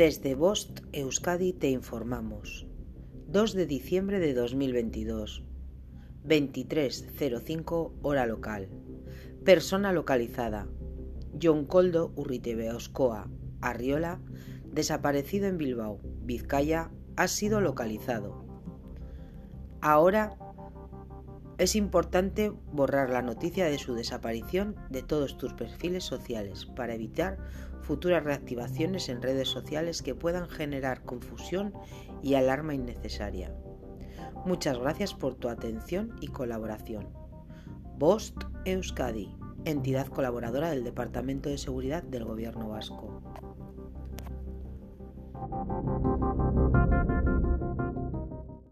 Desde Bost Euskadi te informamos. 2 de diciembre de 2022. 23.05 hora local. Persona localizada. John Coldo Urritebeoscoa, Arriola, desaparecido en Bilbao, Vizcaya, ha sido localizado. Ahora es importante borrar la noticia de su desaparición de todos tus perfiles sociales para evitar futuras reactivaciones en redes sociales que puedan generar confusión y alarma innecesaria. Muchas gracias por tu atención y colaboración. Bost Euskadi, entidad colaboradora del Departamento de Seguridad del Gobierno Vasco.